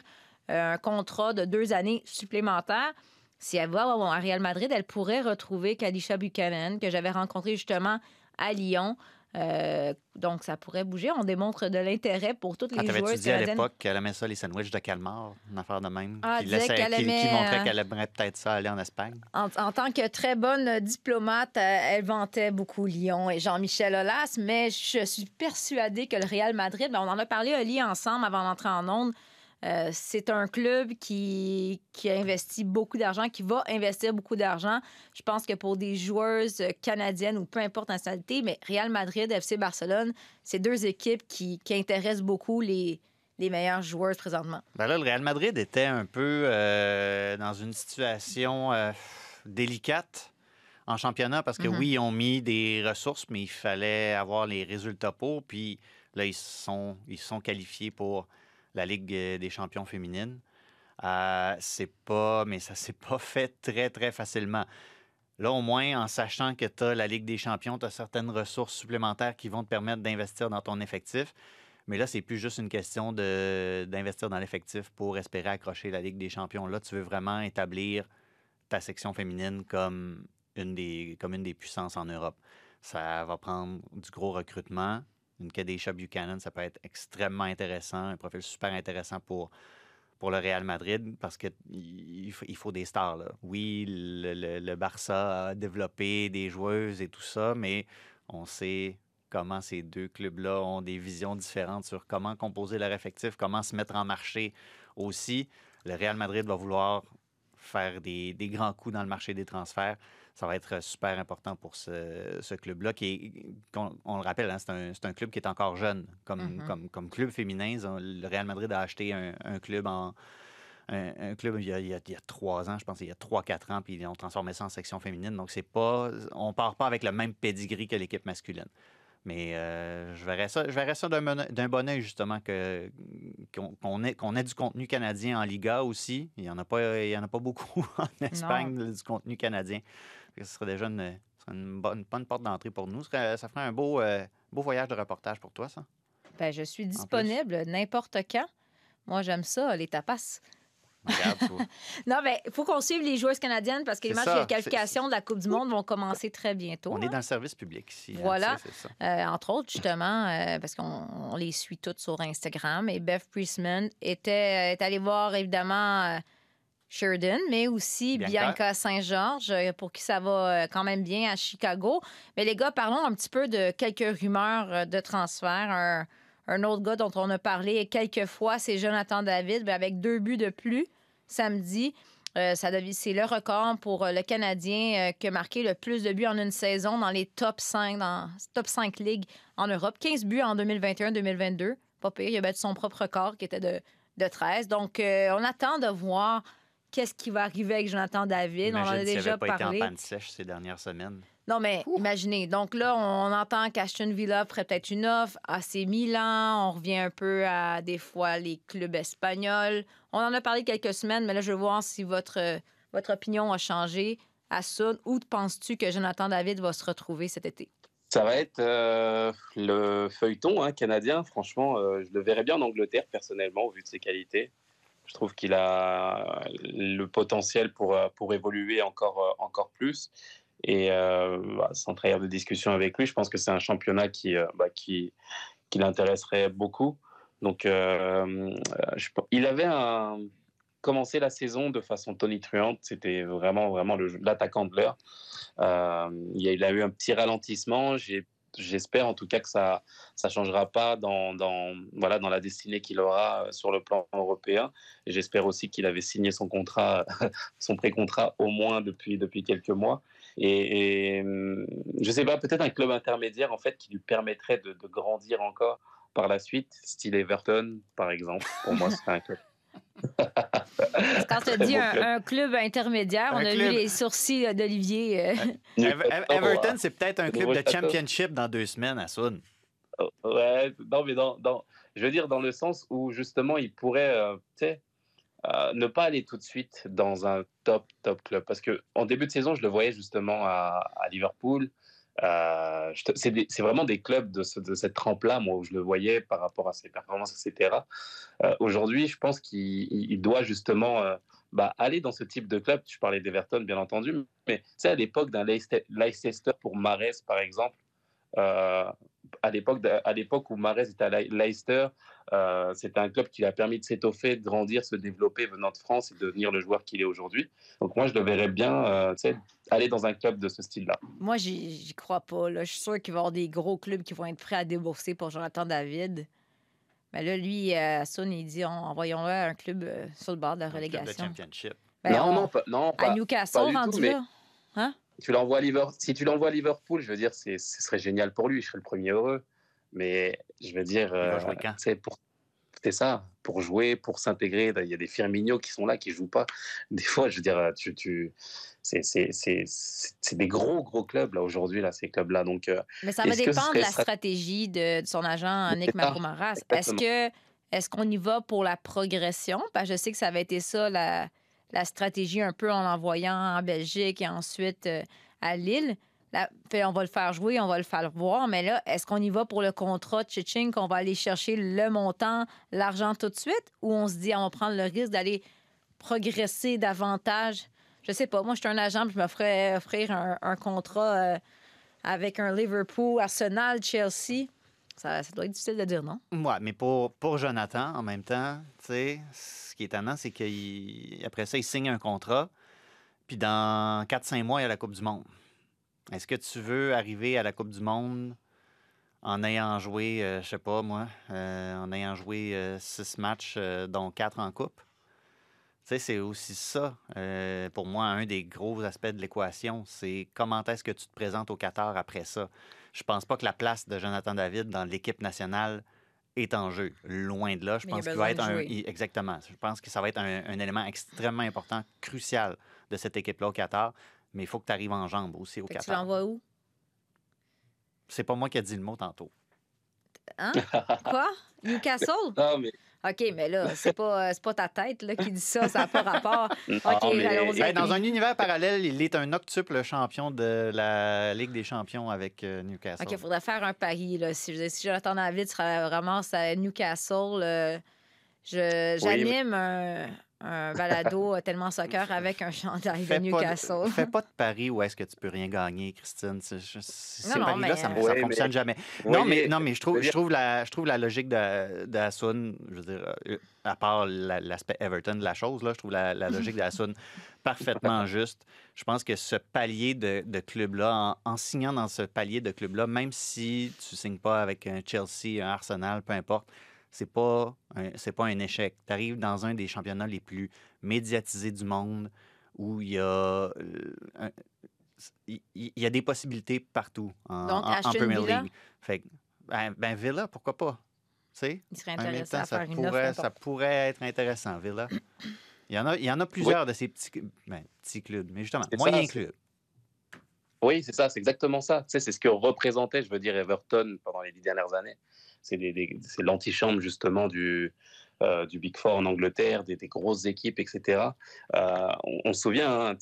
euh, un contrat de deux années supplémentaires. Si elle va à Real Madrid, elle pourrait retrouver Kalisha Buchanan, que j'avais rencontré justement à Lyon. Euh, donc, ça pourrait bouger. On démontre de l'intérêt pour toutes les joueuses dit à l'époque qu'elle aimait ça, les sandwichs de calmar, une affaire de même, ah, qui, laissait, qui, montrait qu'elle aimerait peut-être ça aller en Espagne. En, tant que très bonne diplomate, euh, elle vantait beaucoup Lyon et Jean-Michel Aulas, mais je suis persuadée que le Real Madrid, ben, on en a parlé, Oli, ensemble avant d'entrer en ondes, euh, c'est un club qui, qui a investi beaucoup d'argent, qui va investir beaucoup d'argent. Je pense que pour des joueuses canadiennes ou peu importe la nationalité, mais Real Madrid, FC Barcelone, c'est deux équipes qui, qui intéressent beaucoup les, les meilleures joueuses présentement. Ben là, le Real Madrid était un peu euh, dans une situation euh, délicate en championnat parce que mm-hmm. oui, ils ont mis des ressources, mais il fallait avoir les résultats pour. Puis là, ils sont, ils sont qualifiés pour la Ligue euh, des champions féminines. Euh, c'est pas, mais ça s'est pas fait très, très facilement. Là, au moins, en sachant que tu as la Ligue des champions, tu as certaines ressources supplémentaires qui vont te permettre d'investir dans ton effectif. Mais là, c'est plus juste une question d'investir dans l'effectif pour espérer accrocher la Ligue des champions. Là, tu veux vraiment établir ta section féminine comme une des, comme une des puissances en Europe. Ça va prendre du gros recrutement, une Kadesha Buchanan, ça peut être extrêmement intéressant, un profil super intéressant pour, pour le Real Madrid parce qu'il il faut, des stars. Là. Oui, le, le, Barça a développé des joueuses et tout ça, mais on sait comment ces deux clubs-là ont des visions différentes sur comment composer leur effectif, comment se mettre en marché aussi. Le Real Madrid va vouloir faire des, des grands coups dans le marché des transferts ça va être super important pour ce, club-là, qui on, le rappelle, hein, c'est un, club qui est encore jeune. Comme, mm-hmm. comme, comme club féminin, le Real Madrid a acheté un, club en. Un, club il y, a, il, y a, trois ans, je pense, il y a trois, quatre ans, puis ils ont transformé ça en section féminine. Donc, c'est pas. On part pas avec le même pedigree que l'équipe masculine. Mais euh, je verrais ça, je verrais ça d'un bon oeil, justement, qu'on ait, qu'on ait du contenu canadien en Liga aussi. Il n'y en, a pas, il y en a pas beaucoup en Espagne, du contenu canadien. Ce serait déjà une, bonne, porte d'entrée pour nous. Ça ferait un beau, euh, beau voyage de reportage pour toi, ça. Ben, je suis disponible n'importe quand. Moi, j'aime ça, les tapas. non, mais il faut qu'on suive les joueuses canadiennes parce que les matchs de qualification de la Coupe du Monde vont commencer très bientôt. On est dans le service public ici. Hein, voilà. Euh, entre autres, justement, euh, parce qu'on les suit toutes sur Instagram. Et Beth Priestman était, est allée voir, évidemment, Sheridan, mais aussi Bianca, Saint-Georges, euh, pour qui ça va euh, quand même bien à Chicago. Mais les gars, parlons un petit peu de quelques rumeurs euh, de transfert. Un, autre gars dont on a parlé quelques fois, c'est Jonathan David, avec deux buts de plus samedi. c'est le record pour le Canadien qui a marqué le plus de buts en une saison dans les top 5, dans top 5 ligues en Europe. 15 buts en 2021-2022. Pas pire, il a battu son propre record qui était de, de 13. Donc, on attend de voir qu'est-ce qui va arriver avec Jonathan David? on en a déjà pas parlé. Été en panne sèche ces dernières semaines. Non, mais imaginez. Donc là, on entend qu'Ashton Villa ferait peut-être une offre. AC Milan, on revient un peu à des fois les clubs espagnols. On en a parlé quelques semaines, mais là, je veux voir si votre, votre opinion a changé à ça. Où penses-tu que Jonathan David va se retrouver cet été? Ça va être euh, le feuilleton hein, canadien. Franchement, euh, je le verrais bien en Angleterre, personnellement, au vu de ses qualités. Je trouve qu'il a le potentiel pour, euh, pour évoluer encore, euh, encore plus. Et euh, bah, sans trahir de discussion avec lui, je pense que c'est un championnat qui, bah, qui, qui l'intéresserait beaucoup. Donc, il avait commencé la saison de façon tonitruante. C'était vraiment, vraiment l'attaquant de l'heure. il a eu un petit ralentissement. J'ai j'espère en tout cas que ça ça changera pas dans, dans voilà dans la destinée qu'il aura euh, sur le plan européen. Et j'espère aussi qu'il avait signé son contrat son pré-contrat au moins depuis depuis quelques mois. Et, et hum, je sais pas peut-être un club intermédiaire en fait qui lui permettrait de, de grandir encore par la suite. Style Everton par exemple. Pour moi c'est un club quand tu as dit un, club intermédiaire, on a vu les sourcils d'Olivier. Euh. Everton, c'est peut-être un club de championship dans deux semaines à Sun. Oh, ouais, non, mais dans, je veux dire dans le sens où justement il pourrait, euh, euh, ne pas aller tout de suite dans un top, top club. Parce qu'en début de saison, je le voyais justement à, à Liverpool. Euh, c'est vraiment des clubs de, cette trempe-là, moi, où je le voyais par rapport à ses performances, etc. Euh, aujourd'hui, je pense qu'il doit justement euh, bah, aller dans ce type de club. Tu parlais d'Everton, bien entendu, mais c'est à l'époque d'un Leicester pour Mares, par exemple, à l'époque à l'époque où Mares était à Leicester, euh, c'était un club qui lui a permis de s'étoffer, de grandir, se développer venant de France et devenir le joueur qu'il est aujourd'hui. Donc moi, je le verrais bien euh, aller dans un club de ce style-là. Moi, j'y crois pas. Là. Je suis sûr qu'il va y avoir des gros clubs qui vont être prêts à débourser pour Jonathan David. Mais là, lui, à Son, il dit envoyons-le à un club euh, sur le bord de la relégation. Ben, non, non, pas, non, À Newcastle, rendu là. Hein? Tu l'envoies si tu l'envoies à Liverpool, je veux dire, ce serait génial pour lui. Je serais le premier heureux. Mais je veux dire, c'est pour c'est ça, pour jouer, pour s'intégrer. Il y a des Firmino qui sont là, qui jouent pas. Des fois, je veux dire, tu, tu c'est des gros, gros clubs là aujourd'hui, là, ces clubs-là. Donc, euh, Mais ça va dépendre de la stratégie de, son agent, Nick Maroumaras. Est-ce que est-ce qu'on y va pour la progression? Parce que je sais que ça avait été ça, la, la stratégie un peu en l'envoyant en Belgique et ensuite euh, à Lille. on va le faire jouer, on va le faire voir, mais là, est-ce qu'on y va pour le contrat de Chiching, qu'on va aller chercher le montant, l'argent tout de suite, ou on se dit, on va prendre le risque d'aller progresser davantage? Je sais pas. Moi, je suis un agent, je me ferais offrir un, contrat euh, avec un Liverpool, Arsenal, Chelsea. Ça, doit être difficile de dire non. Oui, mais pour, pour Jonathan, en même temps, tu sais, c'est qu'après ça, il signe un contrat, puis dans 4-5 mois, il y a la Coupe du Monde. Est-ce que tu veux arriver à la Coupe du Monde en ayant joué, euh, je sais pas moi, euh, en ayant joué 6 euh, matchs, dont 4 en Coupe? Tu sais, c'est aussi ça, pour moi, un des gros aspects de l'équation. C'est comment est-ce que tu te présentes au Qatar après ça? Je pense pas que la place de Jonathan David dans l'équipe nationale est en jeu. Loin de là. Je pense qu'il va être un. Exactement. Je pense que ça va être un, élément extrêmement important, crucial de cette équipe-là au Qatar. Mais il faut que tu arrives en jambes aussi au Qatar. Tu l'envoies où? C'est pas moi qui ai dit le mot tantôt. Hein? Quoi? Newcastle? Non, mais OK, mais là, c'est pas, euh, pas ta tête là, qui dit ça, ça n'a pas rapport. OK, allons-y. dans un univers parallèle, il est un octuple champion de la Ligue des champions avec euh, Newcastle. OK, il faudrait faire un pari. Là. Si, si Jonathan David sera vraiment à Newcastle, j'anime un, un balado tellement soccer avec un chandail de Newcastle. Pas fais pas de paris où est-ce que tu peux rien gagner, Christine. ces paris-là, ça ne fonctionne jamais. non, mais, non, mais je trouve, je trouve, la, je trouve la logique de, de je veux dire, euh, à part l'aspect Everton de la chose, là, je trouve la, logique de parfaitement juste. Je pense que ce palier de, de club-là, en, signant dans ce palier de club-là, même si tu ne signes pas avec un Chelsea, un Arsenal, peu importe, c'est pas c'est pas un échec. Tu arrives dans un des championnats les plus médiatisés du monde où il y a euh, il y a des possibilités partout en, en, Premier League. Fait, ben, ben, Villa, pourquoi pas? Il serait intéressant temps, ça, pourrait, ça pourrait être intéressant, Villa. Il y en a, il y en a plusieurs de ces petits, ben, petits clubs, mais justement, moyen club. Oui, c'est ça, c'est exactement ça. Tu sais, c'est ce que représentait, je veux dire, Everton pendant les dix dernières années c'est l'antichambre justement du, euh, du Big Four en Angleterre, des, grosses équipes, etc. Euh, on, se souvient, hein,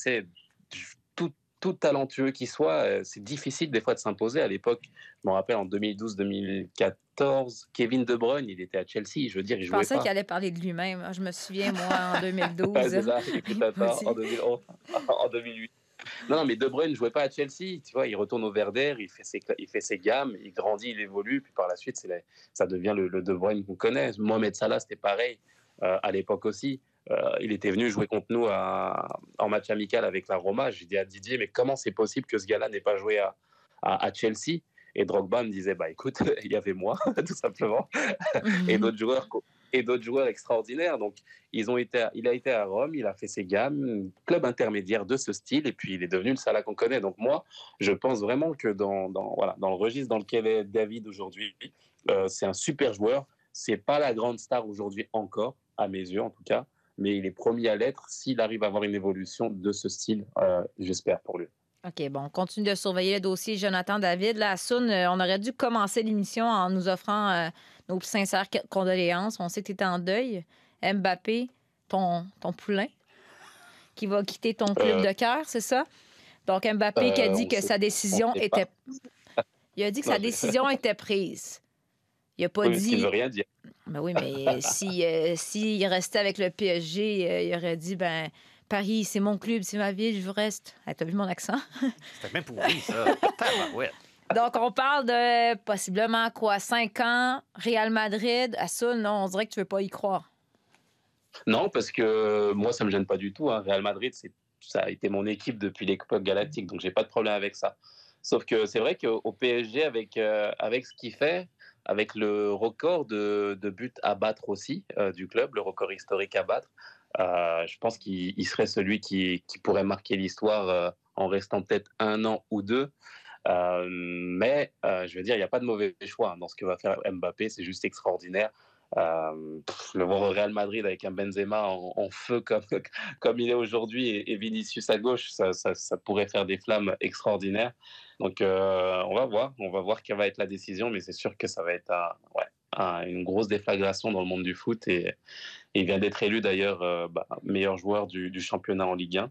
tout, tout talentueux qu'il soit, euh, c'est difficile des fois de s'imposer. À l'époque, je me rappelle en 2012-2014, Kevin De Bruyne, il était à Chelsea. Je veux dire, il jouait Je pensais qu'il allait parler de lui-même. Je me souviens, moi, en 2012. c'est ça, en, 2011, en 2008. Non, non, mais De Bruyne ne jouait pas à Chelsea. Tu vois, il retourne au Verder, il fait ses, il fait ses gammes, il grandit, il évolue. Puis par la suite, ça devient le, De Bruyne qu'on connaît. Mohamed Salah, c'était pareil euh, à l'époque aussi. Euh, il était venu jouer contre nous en match amical avec la Roma. J'ai dit à Didier, mais comment c'est possible que ce gars-là n'ait pas joué à, à, Chelsea? Et Drogba me disait, bah écoute, il y avait moi, tout simplement, et d'autres joueurs et d'autres joueurs extraordinaires. Donc, ils ont été, il a été à Rome, il a fait ses gammes, club intermédiaire de ce style, et puis il est devenu le Salah qu'on connaît. Donc, moi, je pense vraiment que dans, dans, voilà, dans le registre dans lequel est David aujourd'hui, euh, c'est un super joueur. C'est pas la grande star aujourd'hui encore, à mes yeux en tout cas, mais il est promis à l'être s'il arrive à avoir une évolution de ce style, euh, j'espère pour lui. OK, bon, on continue de surveiller le dossier Jonathan David. Là, Soun, euh, on aurait dû commencer l'émission en nous offrant nos plus sincères condoléances. On sait que tu étais en deuil. Mbappé, ton, ton poulain, qui va quitter ton club euh. de cœur, c'est ça? Donc, Mbappé qui a dit que sa décision était. Il a dit que sa décision était prise. Il n'a pas dit. Il veut rien dire. Ben oui, mais s'il si, restait avec le PSG, il aurait dit ben Paris, c'est mon club, c'est ma ville, je vous reste. Ah, T'as vu mon accent? C'était bien pourri, ça. Donc, on parle de possiblement quoi, cinq ans, Real Madrid. À ça, non, on dirait que tu veux pas y croire. Non, parce que moi, ça me gêne pas du tout. Hein. Real Madrid, ça a été mon équipe depuis l'époque galactique, donc j'ai pas de problème avec ça. Sauf que c'est vrai qu'au PSG, avec, euh, avec ce qu'il fait, avec le record de, de buts à battre aussi euh, du club, le record historique à battre, euh, je pense qu'il serait celui qui, pourrait marquer l'histoire en restant peut-être un an ou deux. Euh, mais je veux dire, il n'y a pas de mauvais choix hein, dans ce que va faire Mbappé. C'est juste extraordinaire. le voir au Real Madrid avec un Benzema en, feu comme, comme il est aujourd'hui et, Vinicius à gauche, ça, pourrait faire des flammes extraordinaires. Donc on va voir, on va voir quelle va être la décision, mais c'est sûr que ça va être une grosse déflagration dans le monde du foot et, il vient d'être élu d'ailleurs euh, bah, meilleur joueur du, championnat en Ligue 1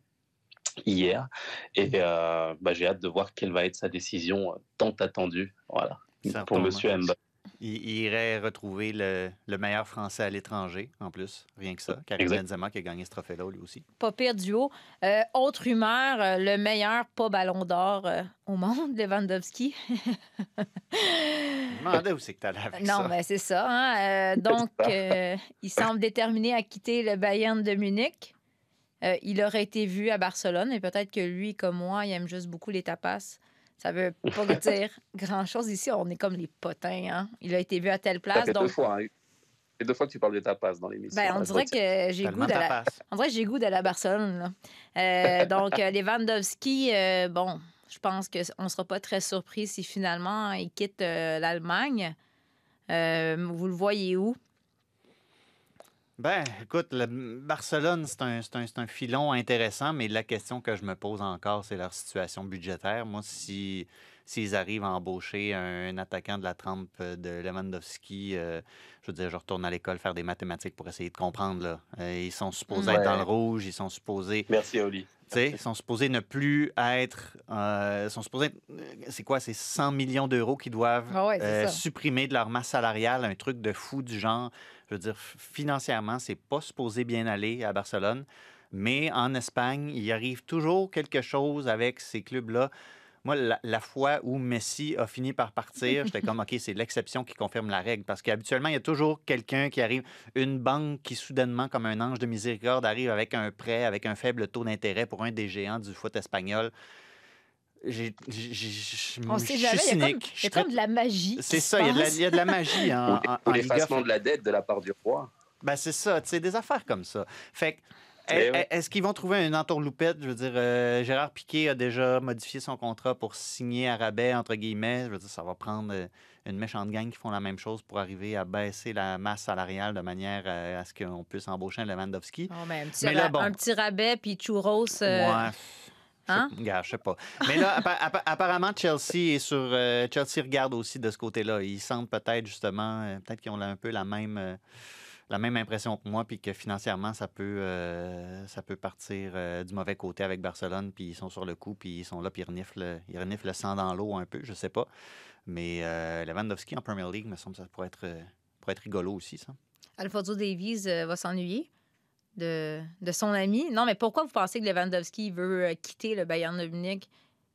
hier. Et euh, bah, j'ai hâte de voir quelle va être sa décision euh, tant attendue voilà, pour Monsieur Mbappé. Il, irait retrouver le, meilleur Français à l'étranger, en plus, rien que ça. Karim Benzema qui a gagné ce trophée-là, lui aussi. Pas pire duo. autre rumeur, le meilleur pas ballon d'or au monde, Lewandowski. Je demandais où c'est que tu allais avec non, ça. Non, mais c'est ça. Hein. donc, il semble déterminé à quitter le Bayern de Munich. Il aurait été vu à Barcelone, et peut-être que lui, comme moi, il aime juste beaucoup les tapas. Ça veut pas dire grand-chose ici. On est comme les potins. Hein? Il a été vu à telle place. Ça donc... deux fois. Hein. deux fois que tu parles de tapas dans l'émission. Ben, on, dirait que j'ai goût de la... on dirait que j'ai goût de la Barcelone. Euh, donc, euh, Lewandowski, euh, bon, je pense qu'on ne sera pas très surpris si finalement il quitte l'Allemagne. vous le voyez où? Ben, écoute, le Barcelone, c'est un, un, un, filon intéressant, mais la question que je me pose encore, c'est leur situation budgétaire. Moi, si s'ils arrivent à embaucher un, attaquant de la trempe de Lewandowski, euh, je veux dire, je retourne à l'école faire des mathématiques pour essayer de comprendre. Là. Euh, ils sont supposés être dans le rouge, ils sont supposés. Merci, Oli. Ils sont supposés ne plus être. Euh, sont supposés. C'est quoi? C'est 100 millions d'euros qu'ils doivent Ah ouais, euh, supprimer de leur masse salariale, un truc de fou du genre. Je veux dire, financièrement, c'est pas supposé bien aller à Barcelone. Mais en Espagne, il arrive toujours quelque chose avec ces clubs-là. Moi, la, la fois où Messi a fini par partir, j'étais comme, OK, c'est l'exception qui confirme la règle. Parce qu'habituellement, il y a toujours quelqu'un qui arrive, une banque qui, soudainement, comme un ange de miséricorde, arrive avec un prêt, avec un faible taux d'intérêt pour un des géants du foot espagnol. J'ai- j'ai- j'ai- On je sait suis jamais. Il y a comme, cynique. il y Je a comme suis de la magie. C'est ça, il y, a de la, passe. il y a de la magie en, en, Ou en Liga. l'effacement de la dette de la part du roi. Ben, c'est ça, tu sais, des affaires comme ça. Fait que, Eh est- est-ce qu'ils vont trouver une entourloupette? Je veux dire, euh, Gérard Piquet a déjà modifié son contrat pour signer à rabais, entre guillemets. Je veux dire, ça va prendre euh, une méchante gang qui font la même chose pour arriver à baisser la masse salariale de manière euh, à ce qu'on puisse embaucher un Lewandowski. Oh, mais un, petit Mais là, ra- bon. un petit rabais, puis churros. euh, Ouais. Je hein? Gars, je sais pas. Mais là, appa- appa- apparemment, Chelsea est sur. euh, Chelsea regarde aussi de ce côté-là. Ils sentent peut-être justement, euh, peut-être qu'ils ont un peu la même, euh, la même impression que moi, puis que financièrement, ça peut, ça peut partir du mauvais côté avec Barcelone, puis ils sont sur le coup, puis ils sont là, puis ils reniflent, ils reniflent le sang dans l'eau un peu, je sais pas. Mais euh, Lewandowski en Premier League, me semble que ça pourrait être, pourrait être rigolo aussi, ça. Alfonso Davies va s'ennuyer de, de son ami. Non, mais pourquoi vous pensez que Lewandowski veut euh, quitter le Bayern de Munich?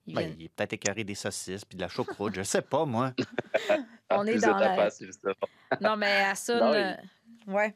Il Ben, il est peut-être écœuré des saucisses, puis de la choucroute, je sais pas, moi. À On est dans la-. Non, mais Hassan... Non, il- euh, Ouais.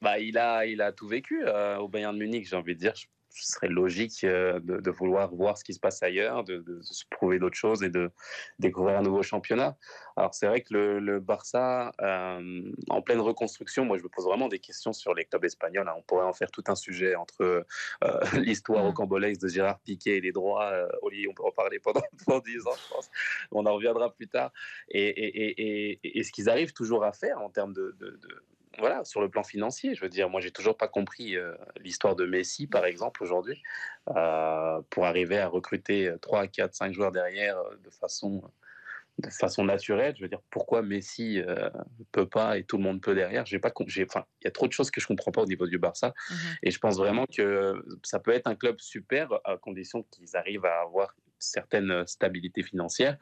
Bah, il, a, il a tout vécu euh, au Bayern de Munich, j'ai envie de dire. Je- Ce serait logique euh, de, de vouloir voir ce qui se passe ailleurs, de, de se prouver d'autres choses et de découvrir un nouveau championnat. Alors, c'est vrai que le, le Barça, euh, en pleine reconstruction, moi, je me pose vraiment des questions sur les clubs espagnols. hein. On pourrait en faire tout un sujet entre euh, l'histoire Mm. rocambolesque de Gérard Piqué et les droits. Euh, Oli, on peut en parler pendant, pendant 10 ans, je pense. On en reviendra plus tard. Et, et, et, et, et ce qu'ils arrivent toujours à faire en termes de, de, de voilà, sur le plan financier, je veux dire, moi, j'ai toujours pas compris euh, l'histoire de Messi, par exemple, aujourd'hui, euh, pour arriver à recruter 3, 4, 5 joueurs derrière euh, de façon, de façon naturelle. Je veux dire, pourquoi Messi euh, peut pas et tout le monde peut derrière? J'ai pas, com- j'ai, enfin, il y a trop de choses que je comprends pas au niveau du Barça, Mhm. et je pense vraiment que ça peut être un club super à condition qu'ils arrivent à avoir une certaine stabilité financière,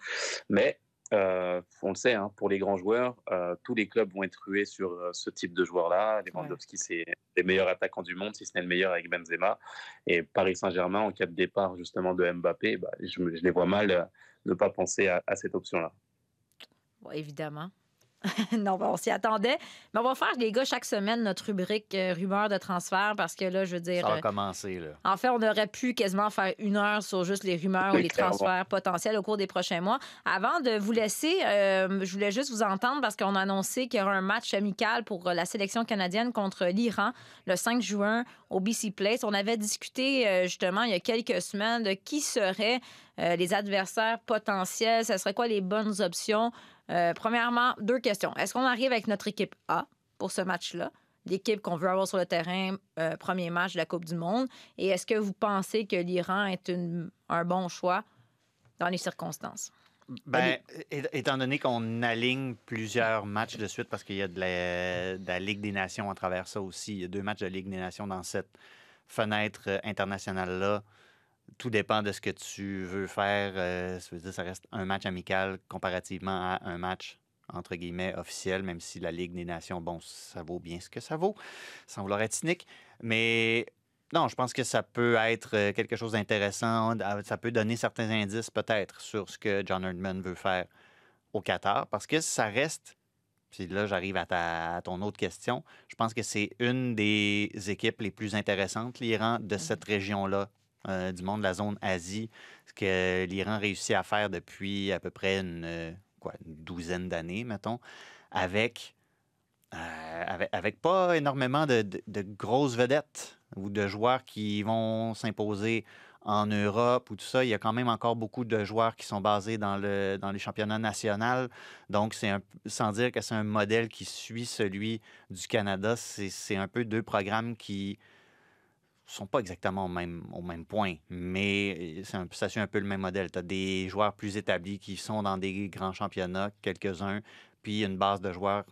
mais euh, on le sait, hein, pour les grands joueurs, euh, tous les clubs vont être rués sur euh, ce type de joueurs-là. Lewandowski, c'est les meilleurs attaquants du monde, si ce n'est le meilleur avec Benzema. Et Paris Saint-Germain, en cas de départ justement de Mbappé, bah, je, je les vois mal ne pas penser à, à cette option-là. Ouais, évidemment. non, ben, on s'y attendait. Mais on va faire, les gars, chaque semaine notre rubrique euh, rumeur de transfert parce que là, je veux dire. Ça va euh, commencer, là. En fait, on aurait pu quasiment faire une heure sur juste les rumeurs ou les Clairement. transferts potentiels au cours des prochains mois. Avant de vous laisser, euh, je voulais juste vous entendre parce qu'on a annoncé qu'il y aura un match amical pour euh, la sélection canadienne contre l'Iran le 5 juin au BC Place. On avait discuté euh, justement il y a quelques semaines de qui seraient euh, les adversaires potentiels, ce serait quoi les bonnes options. Euh, premièrement, deux questions. Est-ce qu'on arrive avec notre équipe A pour ce match-là? L'équipe qu'on veut avoir sur le terrain, euh, premier match de la Coupe du Monde. Et est-ce que vous pensez que l'Iran est une- un bon choix dans les circonstances? Ben, étant donné qu'on aligne plusieurs matchs de suite, parce qu'il y a de la, de la Ligue des Nations à travers ça aussi, il y a deux matchs de Ligue des Nations dans cette fenêtre euh, internationale-là. Tout dépend de ce que tu veux faire. euh, ça veut dire ça reste un match amical comparativement à un match entre guillemets officiel, même si la Ligue des Nations, bon, ça vaut bien ce que ça vaut, sans vouloir être cynique. Mais non, je pense que ça peut être euh, quelque chose d'intéressant. Ah, Ça peut donner certains indices peut-être sur ce que John Herdman veut faire au Qatar, parce que ça reste. Puis là, j'arrive à, ta- à ton autre question. Je pense que c'est une des équipes les plus intéressantes, l'Iran, de cette région-là euh, du monde, la zone Asie. Ce que l'Iran réussit à faire depuis à peu près une, euh, douzaine d'années, mettons, avec, euh, avec, pas énormément de, de- de grosses vedettes ou de joueurs qui vont s'imposer en Europe ou tout ça. Il y a quand même encore beaucoup de joueurs qui sont basés dans, le, dans les championnats nationaux. Donc, c'est sans dire que c'est un modèle qui suit celui du Canada, c'est un peu deux programmes qui sont pas exactement au même, au même point, mais c'est un- ça suit un peu le même modèle. Tu as des joueurs plus établis qui sont dans des grands championnats, quelques-uns, puis une base de joueurs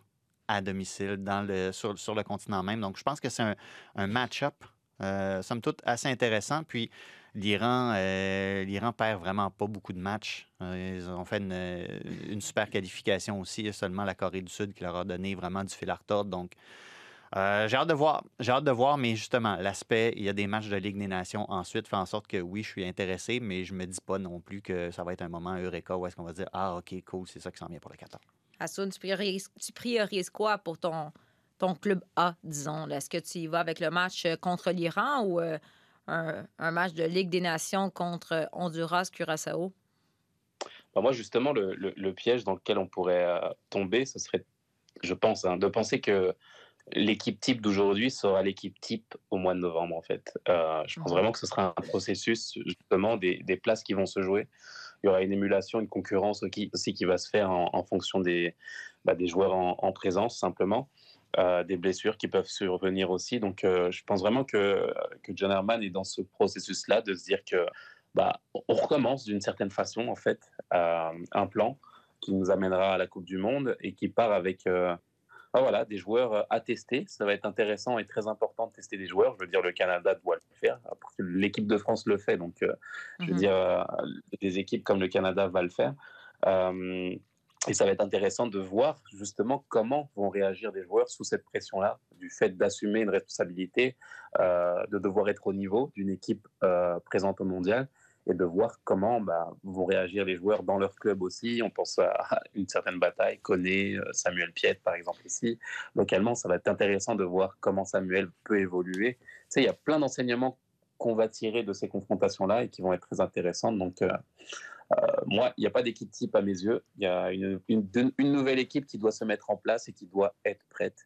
à domicile dans le, sur, sur le continent même. Donc, je pense que c'est un, un match-up somme toute, assez intéressant. Puis l'Iran, l'Iran perd vraiment pas beaucoup de matchs. ils ont fait une, super qualification aussi. Seulement la Corée du Sud qui leur a donné vraiment du fil à retordre. Donc, euh, j'ai hâte de voir. J'ai hâte de voir, mais justement, l'aspect, il y a des matchs de Ligue des Nations ensuite, fait en sorte que oui, je suis intéressé, mais je me dis pas non plus que ça va être un moment Eureka où est-ce qu'on va dire Ah, OK, cool, c'est ça qui s'en vient pour le 14. Assoun, tu priorises, tu priorises quoi pour ton, ton club A, disons? Est-ce que tu y vas avec le match euh, contre l'Iran ou euh, un, un, match de Ligue des Nations contre Honduras, Curaçao? Ben, moi, justement, le, le, piège dans lequel on pourrait tomber, ce serait, je pense, hein, de penser que l'équipe type d'aujourd'hui sera l'équipe type au mois de novembre, en fait. Euh, je pense vraiment que ce sera un processus, justement, des, des, places qui vont se jouer. Il y aura une émulation, une concurrence aussi qui va se faire en, fonction des, bah, des joueurs en, présence, simplement. Euh, des blessures qui peuvent survenir aussi. Donc, euh, je pense vraiment que, que John Herman est dans ce processus-là de se dire que bah, on recommence d'une certaine façon, en fait, un plan qui nous amènera à la Coupe du Monde et qui part avec ah, voilà, des joueurs euh, à tester. Ça va être intéressant et très important de tester des joueurs. Je veux dire, le Canada doit le faire. L'équipe de France le fait, donc euh, je veux mhm. dire, euh, des équipes comme le Canada va le faire. et ça va être intéressant de voir justement comment vont réagir des joueurs sous cette pression-là, du fait d'assumer une responsabilité, de devoir être au niveau d'une équipe présente au mondial et de voir comment bah, vont réagir les joueurs dans leur club aussi. On pense à une certaine bataille, Koné, euh, Samuel Piet par exemple ici. Localement, ça va être intéressant de voir comment Samuel peut évoluer. Tu sais, il y a plein d'enseignements qu'on va tirer de ces confrontations-là et qui vont être très intéressantes. Donc, euh, euh, moi, il n'y a pas d'équipe type à mes yeux. Il y a une, nouvelle équipe qui doit se mettre en place et qui doit être prête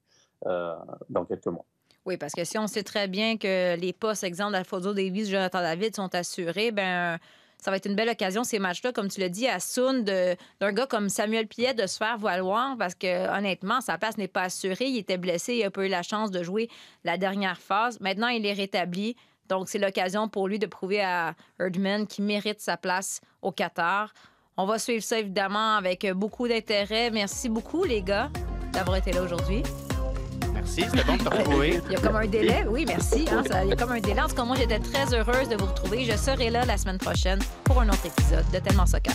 dans quelques mois. Oui, parce que si on sait très bien que les postes, exemple, d'Alfonso Davis, Jonathan David sont assurés, ben ça va être une belle occasion, ces matchs-là, comme tu l'as dit, à Soun, d'un gars comme Samuel Piet de se faire valoir parce que, honnêtement, sa place n'est pas assurée. Il était blessé, il n'a pas eu la chance de jouer la dernière phase. Maintenant, il est rétabli. Donc, c'est l'occasion pour lui de prouver à Erdman qu'il mérite sa place au Qatar. On va suivre ça, évidemment, avec beaucoup d'intérêt. Merci beaucoup, les gars, d'avoir été là aujourd'hui. Merci, c'était bon de te retrouver. Il y a comme un délai, oui, merci. Hein, il y a comme un délai. En tout cas, moi, j'étais très heureuse de vous retrouver. Je serai là la semaine prochaine pour un autre épisode de Tellement Soccer.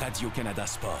Radio-Canada Sport.